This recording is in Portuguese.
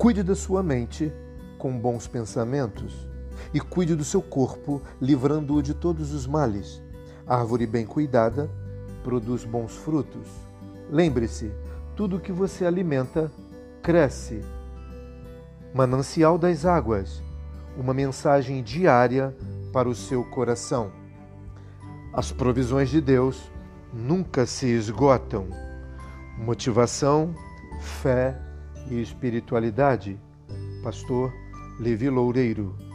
Cuide da sua mente com bons pensamentos e cuide do seu corpo, livrando-o de todos os males. Árvore bem cuidada produz bons frutos. Lembre-se, tudo que você alimenta cresce. Manancial das Águas uma mensagem diária para o seu coração. As provisões de Deus nunca se esgotam. Motivação, fé e espiritualidade. Pastor Levi Loureiro.